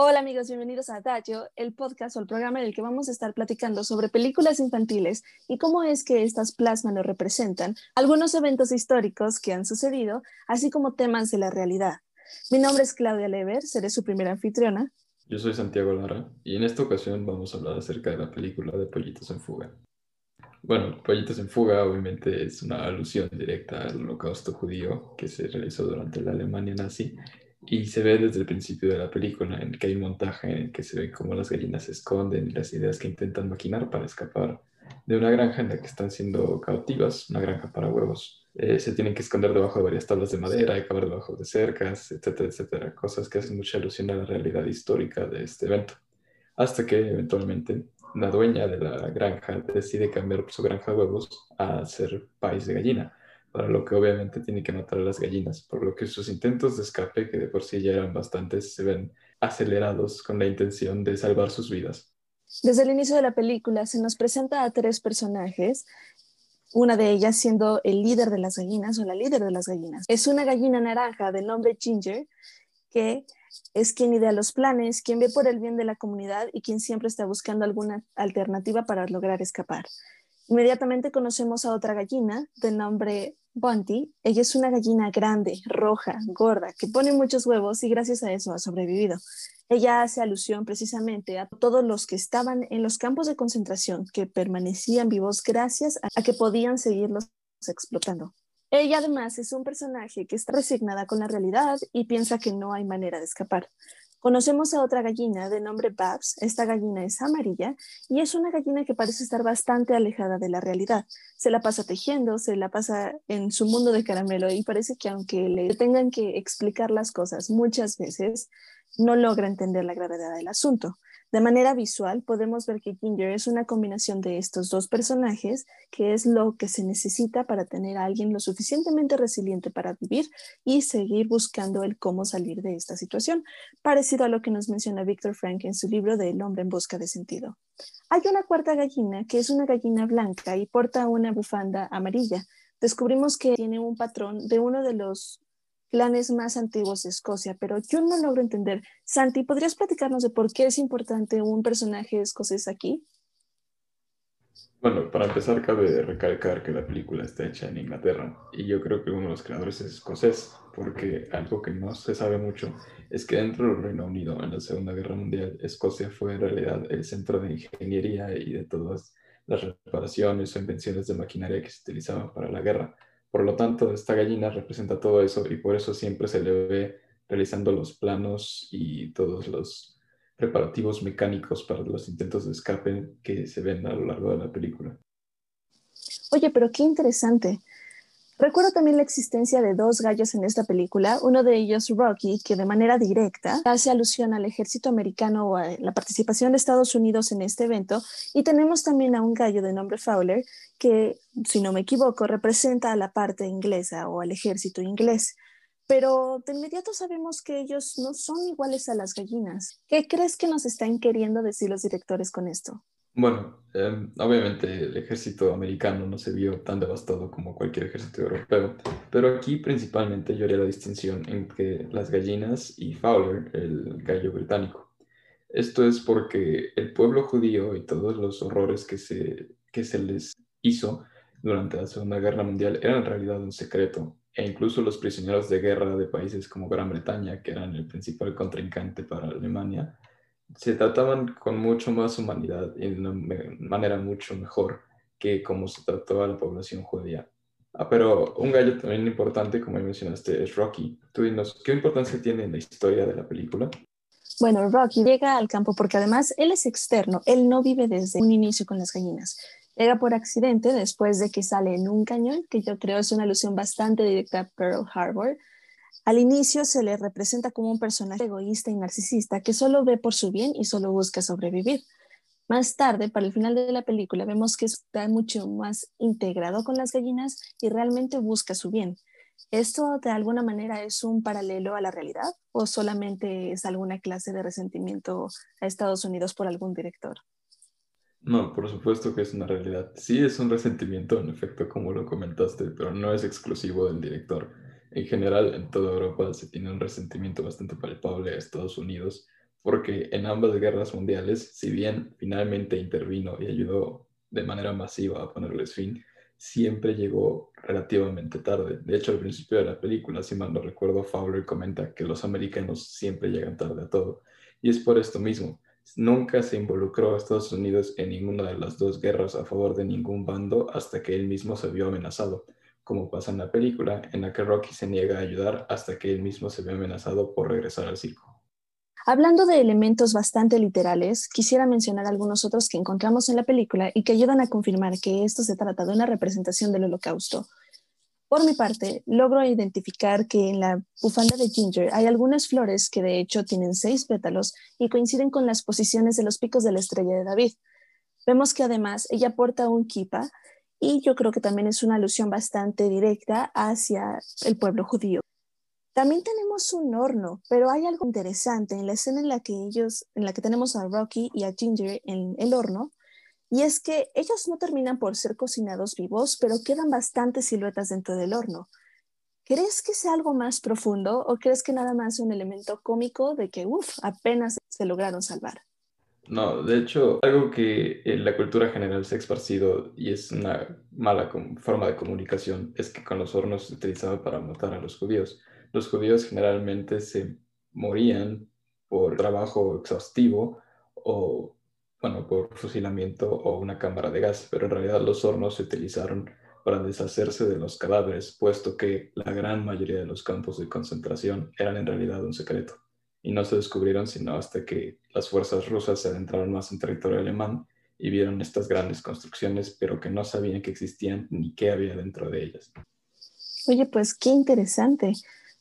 Hola amigos, bienvenidos a Adagio, el podcast o el programa en el que vamos a estar platicando sobre películas infantiles y cómo es que estas plasman o representan algunos eventos históricos que han sucedido, así como temas de la realidad. Mi nombre es Claudia Lever, seré su primera anfitriona. Yo soy Santiago Lara y en esta ocasión vamos a hablar acerca de la película de Pollitos en Fuga. Bueno, Pollitos en Fuga obviamente es una alusión directa al holocausto judío que se realizó durante la Alemania nazi y se ve desde el principio de la película en que hay un montaje en el que se ve cómo las gallinas se esconden y las ideas que intentan maquinar para escapar de una granja en la que están siendo cautivas, una granja para huevos. Eh, se tienen que esconder debajo de varias tablas de madera, y cavar debajo de cercas, etcétera, etcétera. Cosas que hacen mucha alusión a la realidad histórica de este evento. Hasta que eventualmente la dueña de la granja decide cambiar su granja de huevos a ser país de gallina para lo que obviamente tiene que matar a las gallinas, por lo que sus intentos de escape, que de por sí ya eran bastantes, se ven acelerados con la intención de salvar sus vidas. Desde el inicio de la película se nos presenta a tres personajes, una de ellas siendo el líder de las gallinas o la líder de las gallinas. Es una gallina naranja de nombre Ginger, que es quien idea los planes, quien ve por el bien de la comunidad y quien siempre está buscando alguna alternativa para lograr escapar. Inmediatamente conocemos a otra gallina de nombre Bunty. Ella es una gallina grande, roja, gorda, que pone muchos huevos y gracias a eso ha sobrevivido. Ella hace alusión precisamente a todos los que estaban en los campos de concentración, que permanecían vivos gracias a que podían seguirlos explotando. Ella además es un personaje que está resignada con la realidad y piensa que no hay manera de escapar. Conocemos a otra gallina de nombre Babs. Esta gallina es amarilla y es una gallina que parece estar bastante alejada de la realidad. Se la pasa tejiendo, se la pasa en su mundo de caramelo y parece que aunque le tengan que explicar las cosas muchas veces, no logra entender la gravedad del asunto. De manera visual, podemos ver que Ginger es una combinación de estos dos personajes, que es lo que se necesita para tener a alguien lo suficientemente resiliente para vivir y seguir buscando el cómo salir de esta situación, parecido a lo que nos menciona Victor Frank en su libro de El hombre en busca de sentido. Hay una cuarta gallina, que es una gallina blanca y porta una bufanda amarilla. Descubrimos que tiene un patrón de uno de los planes más antiguos de Escocia, pero yo no logro entender. Santi, ¿podrías platicarnos de por qué es importante un personaje escocés aquí? Bueno, para empezar, cabe recalcar que la película está hecha en Inglaterra y yo creo que uno de los creadores es escocés, porque algo que no se sabe mucho es que dentro del Reino Unido, en la Segunda Guerra Mundial, Escocia fue en realidad el centro de ingeniería y de todas las reparaciones o invenciones de maquinaria que se utilizaban para la guerra. Por lo tanto, esta gallina representa todo eso y por eso siempre se le ve realizando los planos y todos los preparativos mecánicos para los intentos de escape que se ven a lo largo de la película. Oye, pero qué interesante. Recuerdo también la existencia de dos gallos en esta película, uno de ellos Rocky, que de manera directa hace alusión al ejército americano o a la participación de Estados Unidos en este evento, y tenemos también a un gallo de nombre Fowler, que, si no me equivoco, representa a la parte inglesa o al ejército inglés. Pero de inmediato sabemos que ellos no son iguales a las gallinas. ¿Qué crees que nos están queriendo decir los directores con esto? Bueno, em, obviamente el ejército americano no se vio tan devastado como cualquier ejército europeo, pero aquí principalmente yo haría la distinción entre las gallinas y Fowler, el gallo británico. Esto es porque el pueblo judío y todos los horrores que se, que se les hizo durante la Segunda Guerra Mundial eran en realidad un secreto, e incluso los prisioneros de guerra de países como Gran Bretaña, que eran el principal contrincante para Alemania, se trataban con mucho más humanidad y de una manera mucho mejor que como se trató a la población judía. Ah, pero un gallo también importante, como mencionaste, es Rocky. Tú dinos, ¿qué importancia tiene en la historia de la película? Bueno, Rocky llega al campo porque además él es externo, él no vive desde un inicio con las gallinas. Llega por accidente después de que sale en un cañón, que yo creo es una alusión bastante directa a Pearl Harbor, al inicio se le representa como un personaje egoísta y narcisista que solo ve por su bien y solo busca sobrevivir. Más tarde, para el final de la película, vemos que está mucho más integrado con las gallinas y realmente busca su bien. ¿Esto de alguna manera es un paralelo a la realidad o solamente es alguna clase de resentimiento a Estados Unidos por algún director? No, por supuesto que es una realidad. Sí es un resentimiento, en efecto, como lo comentaste, pero no es exclusivo del director en general en toda Europa se tiene un resentimiento bastante palpable a Estados Unidos porque en ambas guerras mundiales, si bien finalmente intervino y ayudó de manera masiva a ponerles fin, siempre llegó relativamente tarde. De hecho, al principio de la película, si mal no recuerdo, Fowler comenta que los americanos siempre llegan tarde a todo. Y es por esto mismo. Nunca se involucró a Estados Unidos en ninguna de las dos guerras a favor de ningún bando hasta que él mismo se vio amenazado, como pasa en la película, en la que Rocky se niega a ayudar hasta que él mismo se ve amenazado por regresar al circo. Hablando de elementos bastante literales, quisiera mencionar algunos otros que encontramos en la película y que ayudan a confirmar que esto se trata de una representación del holocausto. Por mi parte, logro identificar que en la bufanda de Ginger hay algunas flores que de hecho tienen seis pétalos y coinciden con las posiciones de los picos de la estrella de David. Vemos que además ella porta un kipa y yo creo que también es una alusión bastante directa hacia el pueblo judío. También tenemos un horno, pero hay algo interesante en la escena en la que ellos, en la que tenemos a Rocky y a Ginger en el horno, y es que ellos no terminan por ser cocinados vivos, pero quedan bastantes siluetas dentro del horno. ¿Crees que sea algo más profundo o crees que nada más un elemento cómico de que, uff, apenas se lograron salvar? No, de hecho, algo que en la cultura general se ha esparcido y es una mala forma de comunicación es que con los hornos se utilizaba para matar a los judíos. Los judíos generalmente se morían por trabajo exhaustivo o, bueno, por fusilamiento o una cámara de gas, pero en realidad los hornos se utilizaron para deshacerse de los cadáveres, puesto que la gran mayoría de los campos de concentración eran en realidad un secreto y no se descubrieron sino hasta que las fuerzas rusas se adentraron más en territorio alemán y vieron estas grandes construcciones, pero que no sabían que existían ni qué había dentro de ellas. Oye, pues qué interesante.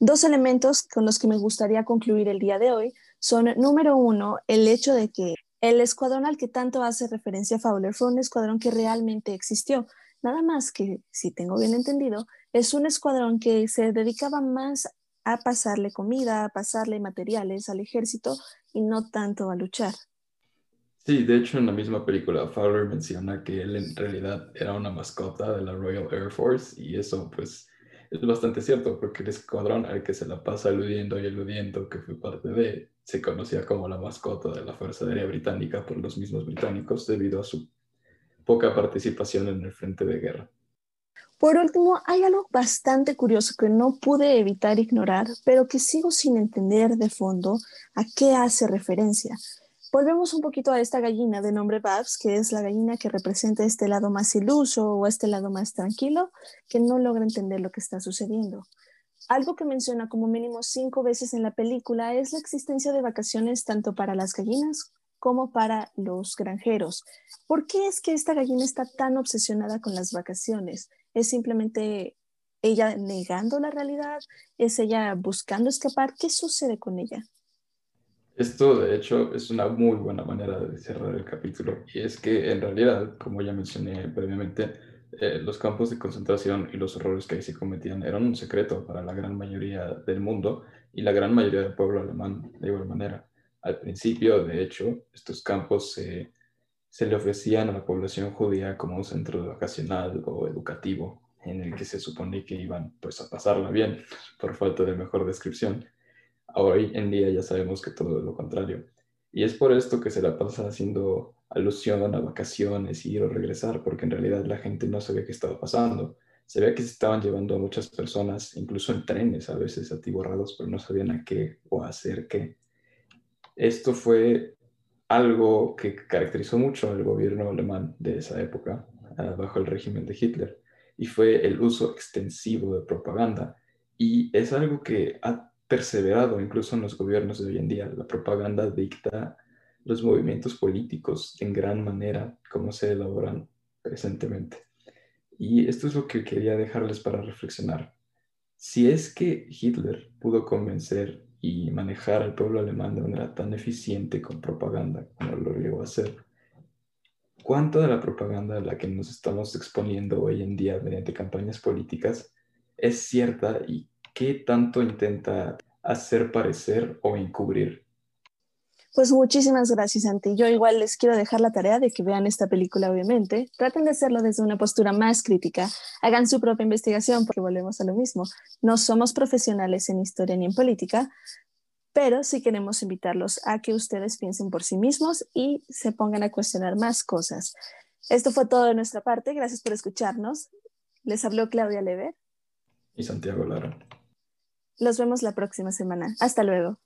Dos elementos con los que me gustaría concluir el día de hoy son, número uno, el hecho de que el escuadrón al que tanto hace referencia Fowler fue un escuadrón que realmente existió. Nada más que, si tengo bien entendido, es un escuadrón que se dedicaba más a pasarle comida, a pasarle materiales al ejército y no tanto a luchar. Sí, de hecho en la misma película Fowler menciona que él en realidad era una mascota de la Royal Air Force y eso pues es bastante cierto, porque el escuadrón al que se la pasa eludiendo y eludiendo, que fue parte de, se conocía como la mascota de la Fuerza Aérea Británica por los mismos británicos debido a su poca participación en el frente de guerra. Por último, hay algo bastante curioso que no pude evitar ignorar, pero que sigo sin entender de fondo a qué hace referencia. Volvemos un poquito a esta gallina de nombre Babs, que es la gallina que representa este lado más iluso o este lado más tranquilo, que no logra entender lo que está sucediendo. Algo que menciona como mínimo cinco veces en la película es la existencia de vacaciones tanto para las gallinas como para los granjeros. ¿Por qué es que esta gallina está tan obsesionada con las vacaciones? ¿Es simplemente ella negando la realidad? ¿Es ella buscando escapar? ¿Qué sucede con ella? Esto, de hecho, es una muy buena manera de cerrar el capítulo. Y es que, en realidad, como ya mencioné previamente, eh, los campos de concentración y los horrores que ahí se cometían eran un secreto para la gran mayoría del mundo y la gran mayoría del pueblo alemán, de igual manera. Al principio, de hecho, estos campos se, se le ofrecían a la población judía como un centro vacacional o educativo en el que se supone que iban pues a pasarla bien, por falta de mejor descripción Hoy en día ya sabemos que todo es lo contrario. Y es por esto que se la pasa haciendo alusión a vacaciones, ir o regresar, porque en realidad la gente no sabía qué estaba pasando. Se veía que se estaban llevando a muchas personas, incluso en trenes a veces atiborrados, pero no sabían a qué o a hacer qué. Esto fue algo que caracterizó mucho al gobierno alemán de esa época, ah, bajo el régimen de Hitler, y fue el uso extensivo de propaganda. Y es algo que ha perseverado incluso en los gobiernos de hoy en día. La propaganda dicta los movimientos políticos en gran manera como se elaboran presentemente. Y esto es lo que quería dejarles para reflexionar. Si es que Hitler pudo convencer y manejar al pueblo alemán de manera tan eficiente con propaganda como lo llegó a hacer, ¿cuánto de la propaganda a la que nos estamos exponiendo hoy en día mediante campañas políticas es cierta y ¿qué tanto intenta hacer parecer o encubrir? Pues muchísimas gracias, Santi. Yo igual les quiero dejar la tarea de que vean esta película, obviamente. Traten de hacerlo desde una postura más crítica. Hagan su propia investigación, porque volvemos a lo mismo. No somos profesionales en historia ni en política, pero sí queremos invitarlos a que ustedes piensen por sí mismos y se pongan a cuestionar más cosas. Esto fue todo de nuestra parte. Gracias por escucharnos. Les habló Claudia Lever. Y Santiago Lara. Los vemos la próxima semana. Hasta luego.